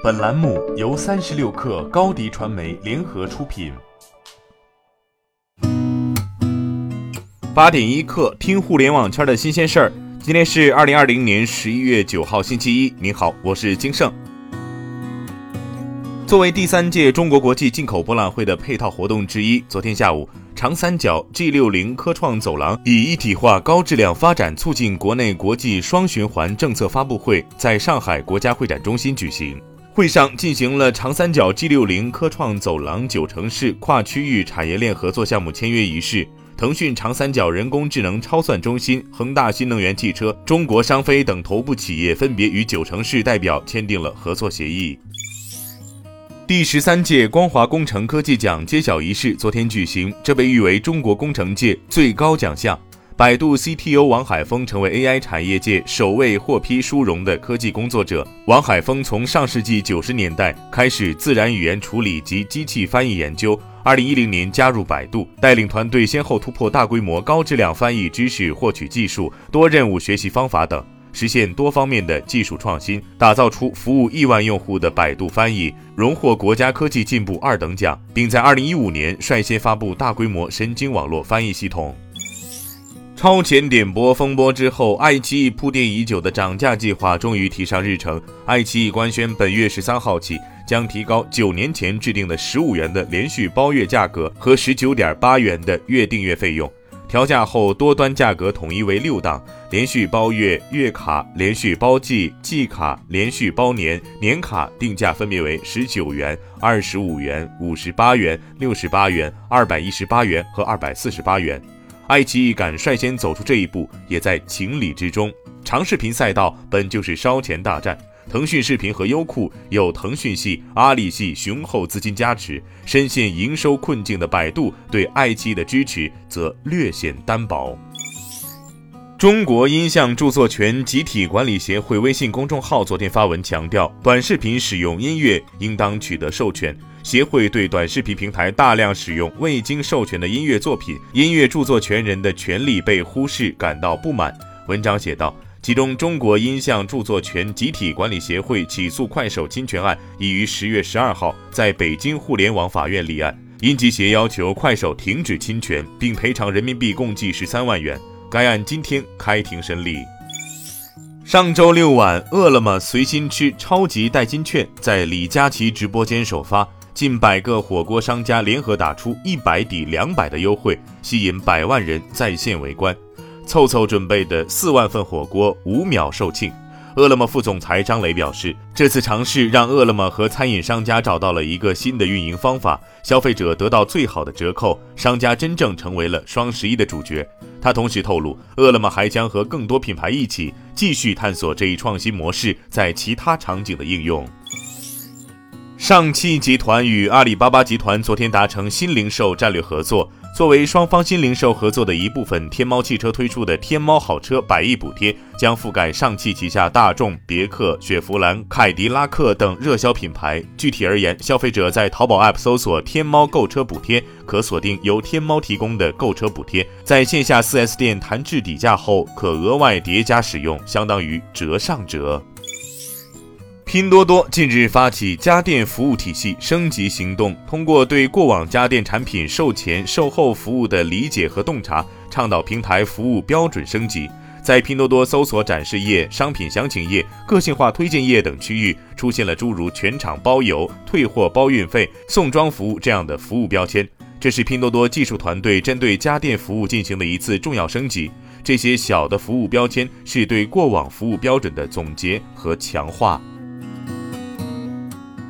本栏目由三十六氪高低传媒联合出品。八点一刻，听互联网圈的新鲜事儿。今天是二零二零年十一月九号，星期一。您好，我是金盛。作为第三届中国国际进口博览会的配套活动之一，昨天下午，长三角 G 六零科创走廊以一体化高质量发展促进国内国际双循环政策发布会在上海国家会展中心举行。会上进行了长三角 G 六零科创走廊九城市跨区域产业链合作项目签约仪式。腾讯长三角人工智能超算中心、恒大新能源汽车、中国商飞等头部企业分别与九城市代表签订了合作协议。第十三届光华工程科技奖揭晓仪式昨天举行，这被誉为中国工程界最高奖项。百度 CTO 王海峰成为 AI 产业界首位获批殊荣的科技工作者。王海峰从上世纪九十年代开始自然语言处理及机器翻译研究。二零一零年加入百度，带领团队先后突破大规模、高质量翻译知识获取技术、多任务学习方法等，实现多方面的技术创新，打造出服务亿万用户的百度翻译，荣获国家科技进步二等奖，并在二零一五年率先发布大规模神经网络翻译系统。超前点播风波之后，爱奇艺铺垫已久的涨价计划终于提上日程。爱奇艺官宣，本月十三号起。将提高九年前制定的十五元的连续包月价格和十九点八元的月订阅费用，调价后多端价格统一为六档：连续包月、月卡、连续包季、季卡、连续包年、年卡，定价分别为十九元、二十五元、五十八元、六十八元、二百一十八元和二百四十八元。爱奇艺敢率先走出这一步，也在情理之中。长视频赛道本就是烧钱大战。腾讯视频和优酷有腾讯系、阿里系雄厚资金加持，深陷营收困境的百度对爱奇艺的支持则略显单薄。中国音像著作权集体管理协会微信公众号昨天发文强调，短视频使用音乐应当取得授权。协会对短视频平台大量使用未经授权的音乐作品，音乐著作权人的权利被忽视感到不满。文章写道。其中，中国音像著作权集体管理协会起诉快手侵权案已于十月十二号在北京互联网法院立案，因集协要求快手停止侵权，并赔偿人民币共计十三万元。该案今天开庭审理。上周六晚，饿了么随心吃超级代金券在李佳琦直播间首发，近百个火锅商家联合打出一百抵两百的优惠，吸引百万人在线围观。凑凑准备的四万份火锅五秒售罄。饿了么副总裁张磊表示，这次尝试让饿了么和餐饮商家找到了一个新的运营方法，消费者得到最好的折扣，商家真正成为了双十一的主角。他同时透露，饿了么还将和更多品牌一起继续探索这一创新模式在其他场景的应用。上汽集团与阿里巴巴集团昨天达成新零售战略合作。作为双方新零售合作的一部分，天猫汽车推出的天猫好车百亿补贴将覆盖上汽旗下大众、别克、雪佛兰、凯迪拉克等热销品牌。具体而言，消费者在淘宝 App 搜索“天猫购车补贴”，可锁定由天猫提供的购车补贴，在线下 4S 店谈至底价后，可额外叠加使用，相当于折上折。拼多多近日发起家电服务体系升级行动，通过对过往家电产品售前、售后服务的理解和洞察，倡导平台服务标准升级。在拼多多搜索展示页、商品详情页、个性化推荐页等区域，出现了诸如全场包邮、退货包运费、送装服务这样的服务标签。这是拼多多技术团队针对家电服务进行的一次重要升级。这些小的服务标签是对过往服务标准的总结和强化。